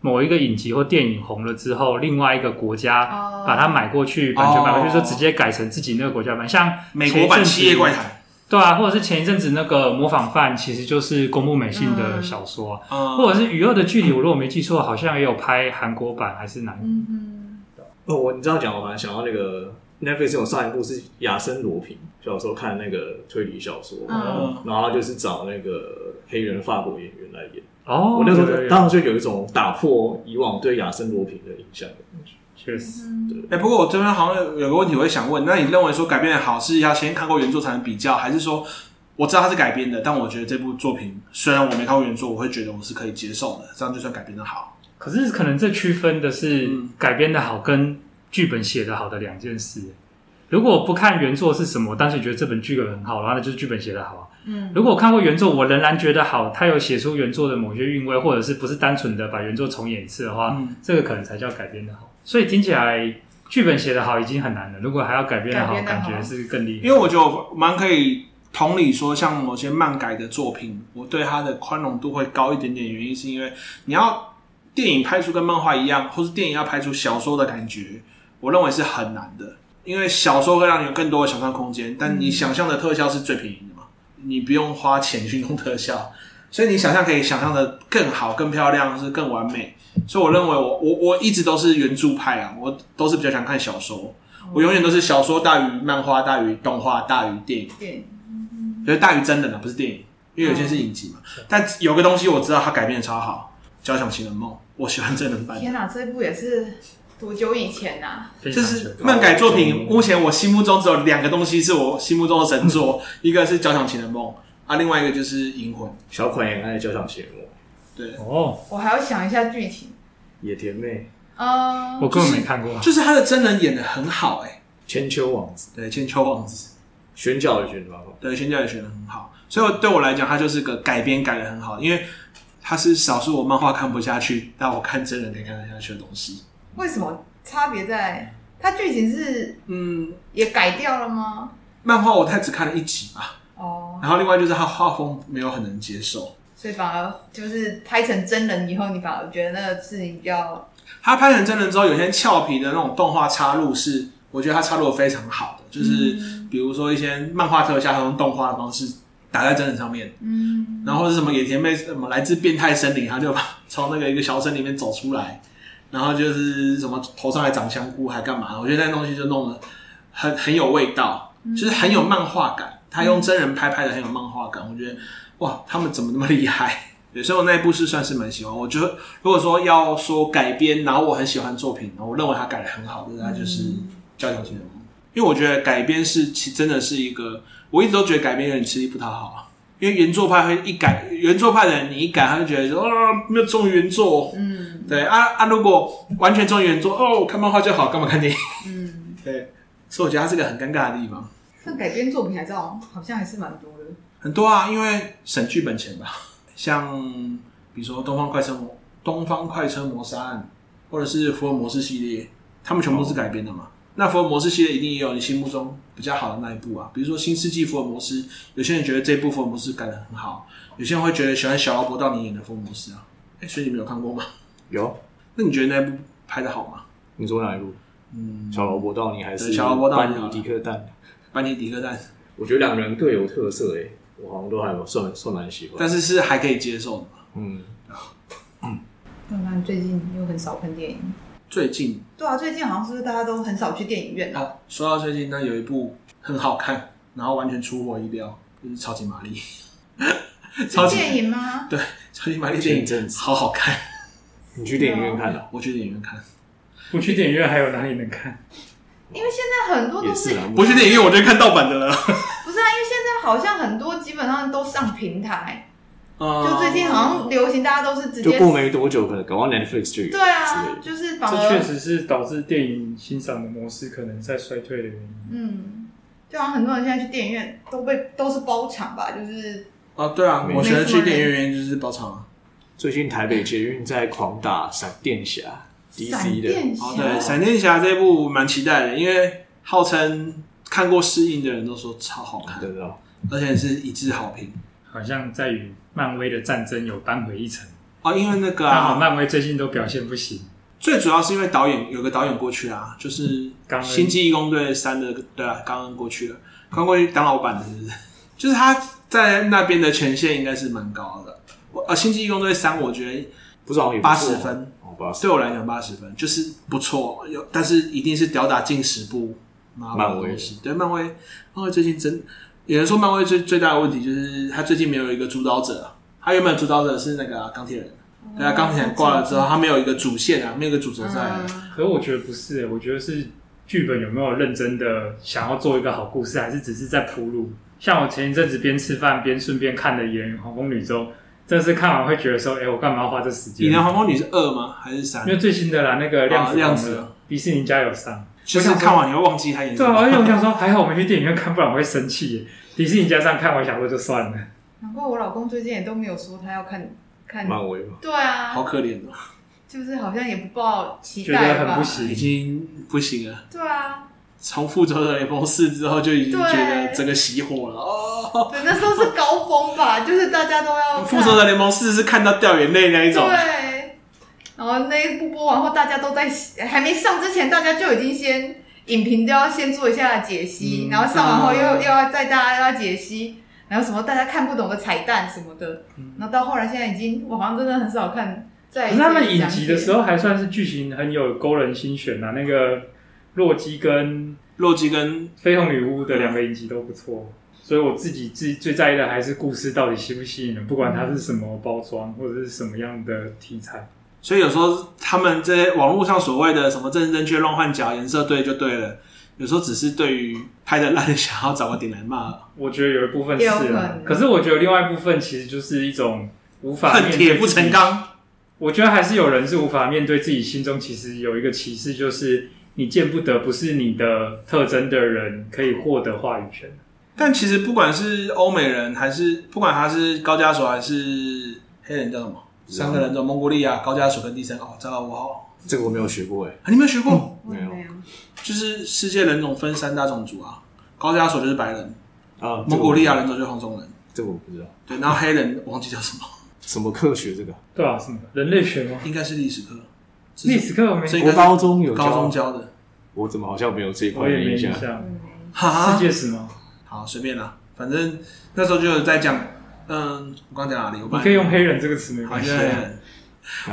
某一个影集或电影红了之后，另外一个国家把它买过去，版权买过去，说直接改成自己那个国家版，像美国版《七夜怪谈》。对啊，或者是前一阵子那个模仿犯，其实就是宫部美幸的小说，嗯、或者是《与恶的距离》，我如果没记错，好像也有拍韩国版，还是哪一部？嗯、哦，我你知道讲，我好像想到那个 Netflix 有上一部是亚森罗平，小时候看那个推理小说，嗯、然后就是找那个黑人法国演员来演。哦，我那时候当时就有一种打破以往对亚森罗平的印象的感觉。确实，对。哎、欸，不过我这边好像有个问题，我会想问，那你认为说改编的好是要先看过原作才能比较，还是说我知道它是改编的，但我觉得这部作品虽然我没看过原作，我会觉得我是可以接受的，这样就算改编的好？可是可能这区分的是改编的好跟剧本写的好的两件事。如果不看原作是什么，我当时觉得这本剧本很好，然后那就是剧本写的好。嗯，如果我看过原作，我仍然觉得好，他有写出原作的某些韵味，或者是不是单纯的把原作重演一次的话，嗯、这个可能才叫改编的好。所以听起来剧本写的好已经很难了，如果还要改编的好，感觉是更厉害。因为我觉得蛮可以同理说，像某些漫改的作品，我对它的宽容度会高一点点。原因是因为你要电影拍出跟漫画一样，或是电影要拍出小说的感觉，我认为是很难的。因为小说会让你有更多的想象空间，但你想象的特效是最便宜你不用花钱去弄特效，所以你想象可以想象的更好、更漂亮，是更完美。所以我认为我我我一直都是原著派啊，我都是比较想看小说，我永远都是小说大于漫画大于动画大于电影，对，就是大于真人啊，不是电影，因为有些是影集嘛。但有个东西我知道它改编的超好，《交响情人梦》，我喜欢真人版。天哪，这部也是多久以前啊？就是漫改作品，目前我心目中只有两个东西是我心目中的神作，一个是《交响情人梦》，啊，另外一个就是《银魂》。小款也爱《交响情人梦》。对哦，我还要想一下剧情。野田妹，嗯，我根本没看过。就是他的真人演的很好，哎，千秋王子，对，千秋王子，选角也选的很好，对，选角也选的很好。所以对我来讲，他就是个改编改的很好，因为他是少数我漫画看不下去，但我看真人可以看得下去的东西。为什么差别在？它剧情是嗯也改掉了吗？漫画我太只看了一集吧。哦，然后另外就是它画风没有很能接受。所以反而就是拍成真人以后，你反而觉得那个事情比较……他拍成真人之后，有些俏皮的那种动画插入是，我觉得他插入的非常好的，就是比如说一些漫画特效，他用动画的方式打在真人上面，嗯，然后是什么野田妹什么来自变态森林，他就从那个一个小森林里面走出来，然后就是什么头上还长香菇还干嘛？我觉得那东西就弄得很很有味道，就是很有漫画感。他用真人拍拍的很有漫画感，我觉得。哇，他们怎么那么厉害？(laughs) 对，所以我那一部是算是蛮喜欢。我觉得如果说要说改编，然后我很喜欢作品，我认为他改的很好的，那就是《交响情人梦》。因为我觉得改编是其真的是一个，我一直都觉得改编有点吃力不讨好啊。因为原作派会一改，原作派的人你一改，他就觉得说啊，没有忠于原作。嗯，对啊啊，如果完全忠于原作，哦，看漫画就好，干嘛看电影？嗯，(laughs) 对，所以我觉得它是个很尴尬的地方。那改编作品还是好像还是蛮多的。很多啊，因为省剧本钱吧。像比如说《东方快车谋东方快车谋杀案》，或者是福尔摩斯系列，他们全部都是改编的嘛。哦、那福尔摩斯系列一定也有你心目中比较好的那一部啊。比如说《新世纪福尔摩斯》，有些人觉得这部福尔摩斯改的很好，有些人会觉得喜欢小劳勃道尼演的福尔摩斯啊。哎，所以你没有看过吗？有。那你觉得那一部拍的好吗？你说哪一部？嗯，小萝卜道你还是小萝卜道尼？班尼迪克蛋？班尼迪克蛋？我觉得两个人各有特色诶、欸。我好像都还有算算蛮喜欢，但是是还可以接受的嘛。嗯，嗯。那你最近又很少看电影？最近？对啊，最近好像是不是大家都很少去电影院啊？哦，说到最近，那有一部很好看，然后完全出乎我意料，就是超级玛丽。超级电影吗？对，(laughs) 超级玛丽电影真好好看。你去电影院看了？我去电影院看。不去电影院还有哪里能看？因为现在很多都是，不去电影院，我就看盗版的了。(laughs) 不是啊，因为现在好像很多基本上都上平台，嗯、就最近好像流行，大家都是直接就过没多久，可能搞完 Netflix 就有。对啊，就是反而这确实是导致电影欣赏的模式可能在衰退的原因。嗯，就好像很多人现在去电影院都被都是包场吧，就是啊，对啊，我觉得去电影院原因就是包场啊。最近台北捷运在狂打闪电侠，DC 的。哦，对，闪电侠这部蛮期待的，因为号称看过试映的人都说超好看，对的，而且是一致好评。好像在与漫威的战争有扳回一城。哦，因为那个刚好漫威最近都表现不行，最主要是因为导演有个导演过去啊，就是《星际异攻队三》的，对啊，刚刚过去了，刚过去当老板的，是不是？(laughs) 就是他在那边的权限应该是蛮高的。呃，《星际异攻队三》我觉得不知道八十分，对我来讲八十分就是不错，有但是一定是吊打近十部漫威。对漫威，漫威最近真有人说漫威最最大的问题就是他最近没有一个主导者，他原本主导者是那个钢铁人，对啊，钢铁人挂了之后，他没有一个主线啊，没有一个主轴在。可是我觉得不是，我觉得是剧本有没有认真的想要做一个好故事，还是只是在铺路？像我前一阵子边吃饭边顺便看的《演黄蜂女周》。这是看完会觉得说，哎、欸，我干嘛要花这时间？你的黄蜂女是二吗？还是三？因为最新的啦，那个量子量子，迪士尼家有上。就是看完你会忘记他演。对啊，而且我想说，还好我们去电影院看，不然我会生气。迪士尼家上看完，想说就算了。难怪我老公最近也都没有说他要看看漫威嘛。对啊，好可怜哦。就是好像也不抱期待觉得很不行，已经不行了。对啊。从复仇者联盟四之后就已经觉得整个熄火了哦。对，那时候是高峰吧，就是大家都要。复仇者联盟四是看到掉眼泪那一种。对。然后那一部播完后，大家都在还没上之前，大家就已经先影评都要先做一下解析，嗯、然后上完后又、嗯、又要再大家要解析，然后什么大家看不懂的彩蛋什么的。嗯、然后到后来现在已经，我好像真的很少看在。他们影集的时候还算是剧情很有勾人心弦啊，那个。洛基跟洛基跟绯红女巫的两个影集都不错，所以我自己最最在意的还是故事到底吸不吸引人，不管它是什么包装或者是什么样的题材。所以有时候他们这些网络上所谓的什么正正确、乱换角、颜色对就对了，有时候只是对于拍的烂想要找个点来骂。我觉得有一部分是啊，可是我觉得另外一部分其实就是一种无法恨铁不成钢。我觉得还是有人是无法面对自己心中其实有一个歧视，就是。你见不得不是你的特征的人可以获得话语权，但其实不管是欧美人还是不管他是高加索还是黑人叫什么，三个人种蒙古利亚、高加索跟第三个，知道不？好，这个我没有学过哎，你没有学过？没有，就是世界人种分三大种族啊，高加索就是白人啊，蒙古利亚人种就是黄种人，这个我不知道。对，然后黑人忘记叫什么，什么科学这个？对啊，什么人类学吗？应该是历史课。历史课我没，我高中有高中教的，我怎么好像没有这一块的印象？世界史吗？好，随便啦，反正那时候就在讲，嗯，我刚讲哪里？我你可以用“黑人”这个词没关系。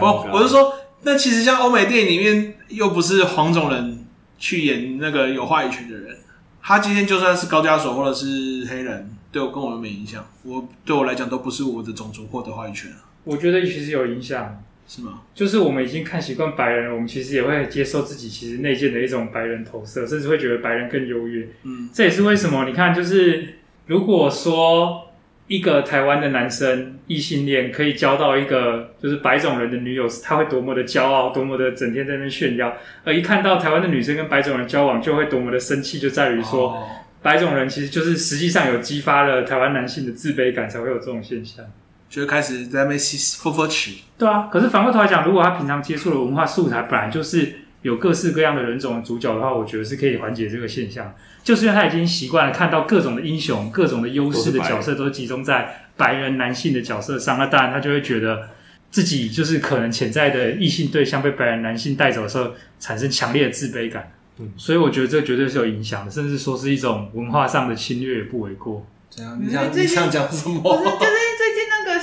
我我是说，那其实像欧美电影里面，又不是黄种人去演那个有话语权的人，他今天就算是高加索或者是黑人，对我跟我又没影响。我对我来讲，都不是我的种族获得话语权啊。我觉得其实有影响。是吗？就是我们已经看习惯白人了，我们其实也会接受自己其实内建的一种白人投射，甚至会觉得白人更优越。嗯，这也是为什么你看，就是如果说一个台湾的男生异性恋可以交到一个就是白种人的女友，他会多么的骄傲，多么的整天在那边炫耀；而一看到台湾的女生跟白种人交往，就会多么的生气，就在于说白种人其实就是实际上有激发了台湾男性的自卑感，才会有这种现象。就开始在那边吸吸佛曲，对啊。可是反过头来讲，如果他平常接触的文化素材本来就是有各式各样的人种的主角的话，我觉得是可以缓解这个现象。就是因为他已经习惯了看到各种的英雄、各种的优势的角色都集中在白人男性的角色上，那当然他就会觉得自己就是可能潜在的异性对象被白人男性带走的时候，产生强烈的自卑感。嗯，所以我觉得这绝对是有影响的，甚至说是一种文化上的侵略也不为过。怎样，你想你想讲什么？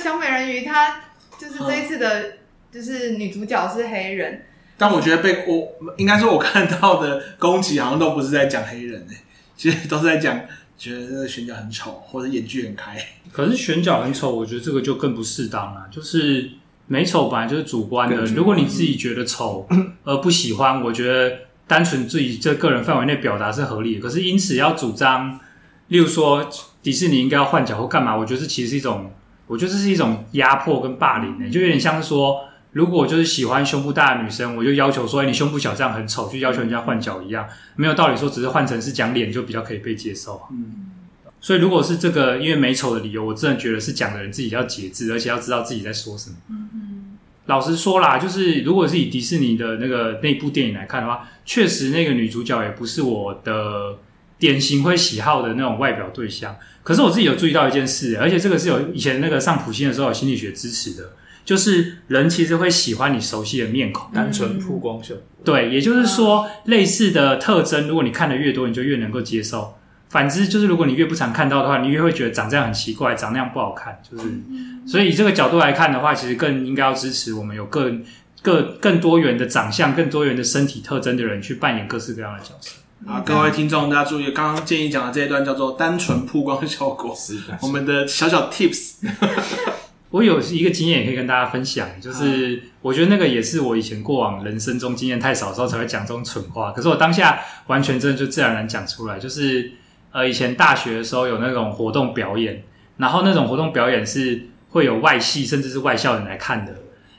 小美人鱼，她就是这一次的，就是女主角是黑人。但我觉得被我应该说，我看到的攻击好像都不是在讲黑人诶，其实都是在讲觉得这个选角很丑，或者演技很开。可是选角很丑，我觉得这个就更不适当了。就是美丑本来就是主观的，如果你自己觉得丑而不喜欢，我觉得单纯自己这个人范围内表达是合理的。可是因此要主张，例如说。迪士尼应该要换角或干嘛？我觉得这其实是一种我觉得这是一种压迫跟霸凌呢、欸，就有点像是说，如果我就是喜欢胸部大的女生，我就要求说，哎，你胸部小这样很丑，就要求人家换脚一样，没有道理说只是换成是讲脸就比较可以被接受。嗯，所以如果是这个因为美丑的理由，我真的觉得是讲的人自己要节制，而且要知道自己在说什么。嗯嗯，老实说啦，就是如果是以迪士尼的那个那部电影来看的话，确实那个女主角也不是我的典型会喜好的那种外表对象。可是我自己有注意到一件事，而且这个是有以前那个上普心的时候有心理学支持的，就是人其实会喜欢你熟悉的面孔，单纯曝光效果。对，也就是说，类似的特征，如果你看的越多，你就越能够接受；反之，就是如果你越不常看到的话，你越会觉得长这样很奇怪，长那样不好看。就是，所以以这个角度来看的话，其实更应该要支持我们有更更更多元的长相、更多元的身体特征的人去扮演各式各样的角色。啊，各位听众，大家注意，刚刚建议讲的这一段叫做单纯曝光效果，是我们的小小 tips。(laughs) 我有一个经验也可以跟大家分享，就是我觉得那个也是我以前过往人生中经验太少的时候才会讲这种蠢话，可是我当下完全真的就自然而然讲出来。就是呃，以前大学的时候有那种活动表演，然后那种活动表演是会有外系甚至是外校人来看的。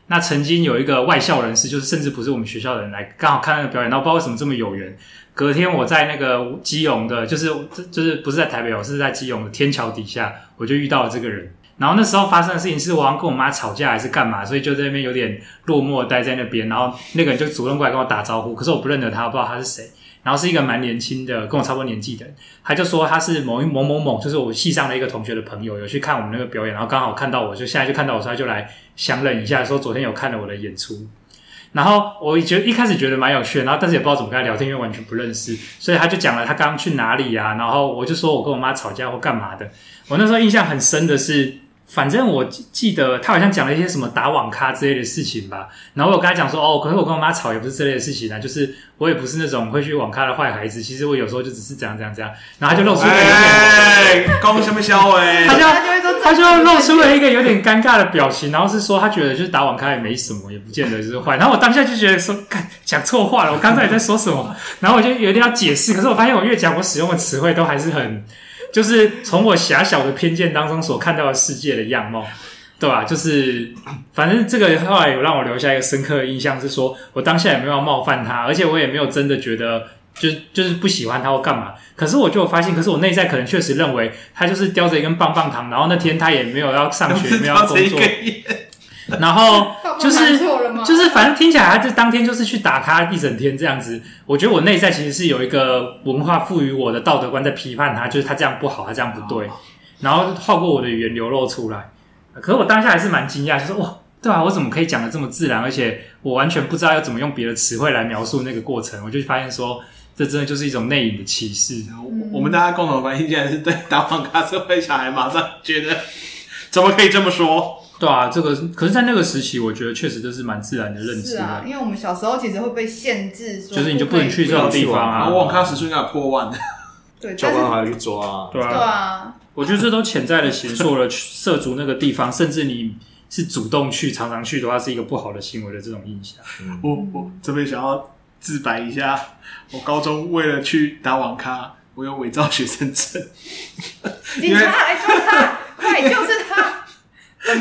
那曾经有一个外校人士，就是甚至不是我们学校的人来刚好看那个表演，然后不知道为什么这么有缘。隔天我在那个基隆的，就是就是不是在台北，我是在基隆的天桥底下，我就遇到了这个人。然后那时候发生的事情是我好像跟我妈吵架还是干嘛，所以就在那边有点落寞待在那边。然后那个人就主动过来跟我打招呼，可是我不认得他，我不知道他是谁。然后是一个蛮年轻的，跟我差不多年纪的人，他就说他是某一某某某，就是我系上的一个同学的朋友，有去看我们那个表演，然后刚好看到我，就现在就看到我，所以他就来相认一下，说昨天有看了我的演出。然后我觉得一开始觉得蛮有趣的，然后但是也不知道怎么跟他聊天，因为完全不认识，所以他就讲了他刚刚去哪里啊，然后我就说我跟我妈吵架或干嘛的。我那时候印象很深的是。反正我记得他好像讲了一些什么打网咖之类的事情吧，然后我跟他讲说，哦，可是我跟我妈吵也不是这类的事情啊，就是我也不是那种会去网咖的坏孩子，其实我有时候就只是这样这样这样，然后他就露出了一个，哎，搞什么笑话？他就他就露出了一个有点尴尬的表情，然后是说他觉得就是打网咖也没什么，也不见得就是坏，然后我当下就觉得说，讲错话了，我刚才也在说什么，然后我就有点要解释，可是我发现我越讲我使用的词汇都还是很。就是从我狭小的偏见当中所看到的世界的样貌，对吧？就是反正这个后来有让我留下一个深刻的印象，是说我当下也没有要冒犯他，而且我也没有真的觉得就就是不喜欢他或干嘛。可是我就发现，可是我内在可能确实认为他就是叼着一根棒棒糖，然后那天他也没有要上学，没有要工作。(laughs) 然后就是就是，反正听起来，他就当天就是去打他一整天这样子。我觉得我内在其实是有一个文化赋予我的道德观在批判他，就是他这样不好，他这样不对。然后透过我的语言流露出来。可是我当下还是蛮惊讶，就是哇，对啊，我怎么可以讲的这么自然？而且我完全不知道要怎么用别的词汇来描述那个过程。我就发现说，这真的就是一种内隐的歧视。我们大家共同的关系竟然是对打网咖社会小孩，马上觉得怎么可以这么说？对啊，这个可是，在那个时期，我觉得确实这是蛮自然的认知。是啊，因为我们小时候其实会被限制，就是你就不能去这种地方啊。我网咖时速应该有破万的，(laughs) 对，教官还要去抓。对啊，对啊，我觉得这都潜在的形塑了涉足那个地方，甚至你是主动去、常常去的话，是一个不好的行为的这种印象。嗯、我我这边想要自白一下，我高中为了去打网咖，我有伪造学生证。警察来抓他，快，就是他。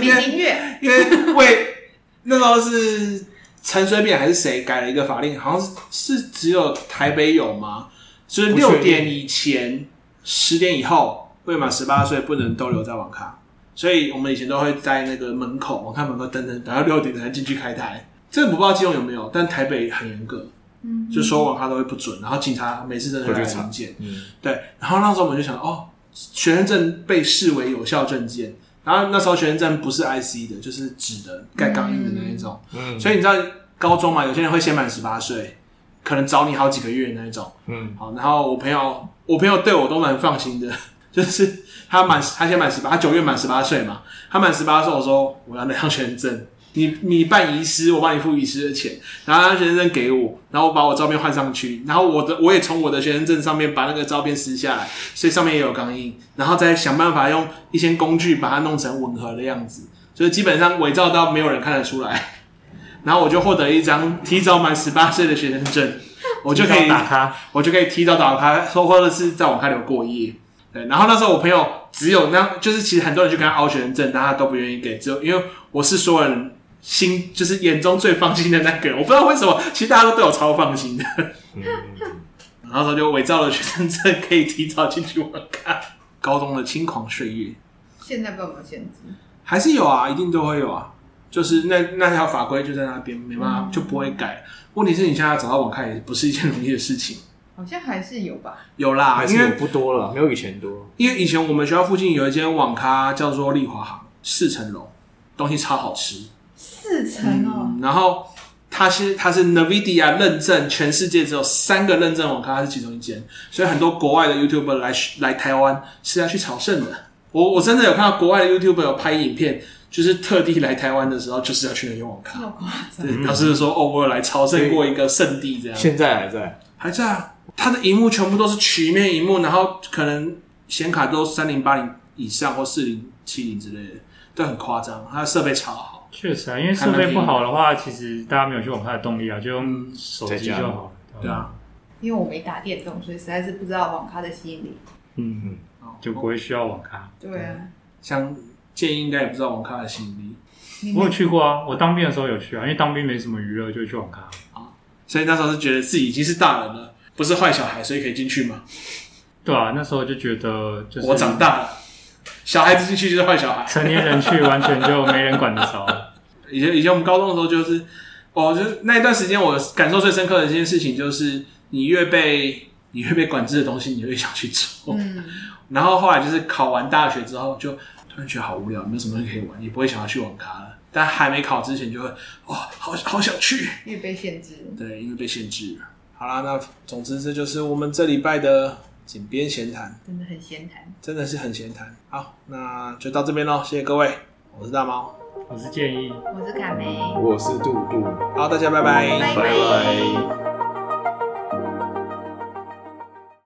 因为因为为那时候是陈水扁还是谁改了一个法令，好像是是只有台北有吗？就是六点以前、十点以后未满十八岁不能逗留在网咖，所以我们以前都会在那个门口网咖门口等等，等到六点才进去开台。这个我不知道基隆有没有，但台北很严格，嗯，就说网咖都会不准，然后警察每次真的会来临检，嗯，对。然后那时候我们就想，哦，学生证被视为有效证件。然后那时候学生证不是 IC 的，就是纸的盖钢印的那一种。嗯，所以你知道高中嘛，有些人会先满十八岁，可能找你好几个月那一种。嗯，好，然后我朋友，我朋友对我都蛮放心的，(laughs) 就是他满他先满十八，他九月满十八岁嘛，他满十八岁，我说我要那张学生证。你你办遗失，我帮你付遗失的钱，然后他学生证给我，然后我把我照片换上去，然后我的我也从我的学生证上面把那个照片撕下来，所以上面也有钢印，然后再想办法用一些工具把它弄成吻合的样子，就是基本上伪造到没有人看得出来，然后我就获得一张提早满十八岁的学生证，我就可以打他，我就可以提早打卡，或或者是在网咖里过夜。对，然后那时候我朋友只有那，就是其实很多人去跟他凹学生证，但他都不愿意给，只有因为我是所有人心就是眼中最放心的那个人，我不知道为什么，其实大家都对我超放心的。嗯、(laughs) 然后他就伪造了学生证，可以提早进去网咖。高中的轻狂岁月，现在不知道有没有限制？还是有啊，一定都会有啊。就是那那条法规就在那边，没办法、嗯、就不会改。问题是你现在找到网咖也不是一件容易的事情。好像还是有吧？有啦，还是有不多了，没有以前多。因为以前我们学校附近有一间网咖叫做丽华行，四层楼，东西超好吃。四层哦、嗯。然后它是它是 NVIDIA 认证，全世界只有三个认证网咖，它是其中一间。所以很多国外的 YouTuber 来来台湾是要去朝圣的。我我真的有看到国外的 YouTuber 有拍影片，就是特地来台湾的时候就是要去那间网咖。好夸张。对，表示说哦，我有来朝圣过一个圣地这样。现在还在？还在啊。它的荧幕全部都是曲面荧幕，然后可能显卡都三零八零以上或四零七零之类的，都很夸张。它的设备超好，确实啊，因为设备不好的话，其实大家没有去网咖的动力啊，就用手机就好。对啊，因为我没打电动，所以实在是不知道网咖的吸引力。嗯嗯，就不会需要网咖。对啊，像建议应该也不知道网咖的吸引力。我有去过啊，我当兵的时候有去啊，因为当兵没什么娱乐，就去网咖啊。所以那时候是觉得自己已经是大人了。不是坏小孩，所以可以进去吗？对啊，那时候就觉得，就是我长大了，小孩子进去就是坏小孩，成年人去完全就没人管得着。以前以前我们高中的时候，就是哦，就是那一段时间，我感受最深刻的一件事情，就是你越被 (laughs) 你越被管制的东西，你越想去做。嗯。然后后来就是考完大学之后，就突然觉得好无聊，没有什么东西可以玩，也不会想要去网咖了。但还没考之前，就会哇、哦，好好想去，因为被限制。对，因为被限制。好啦，那总之这就是我们这礼拜的井边闲谈，真的很闲谈，真的是很闲谈。好，那就到这边喽，谢谢各位，我是大猫，我是建议，我是卡梅，我是杜杜，好，大家拜拜，拜拜。拜拜。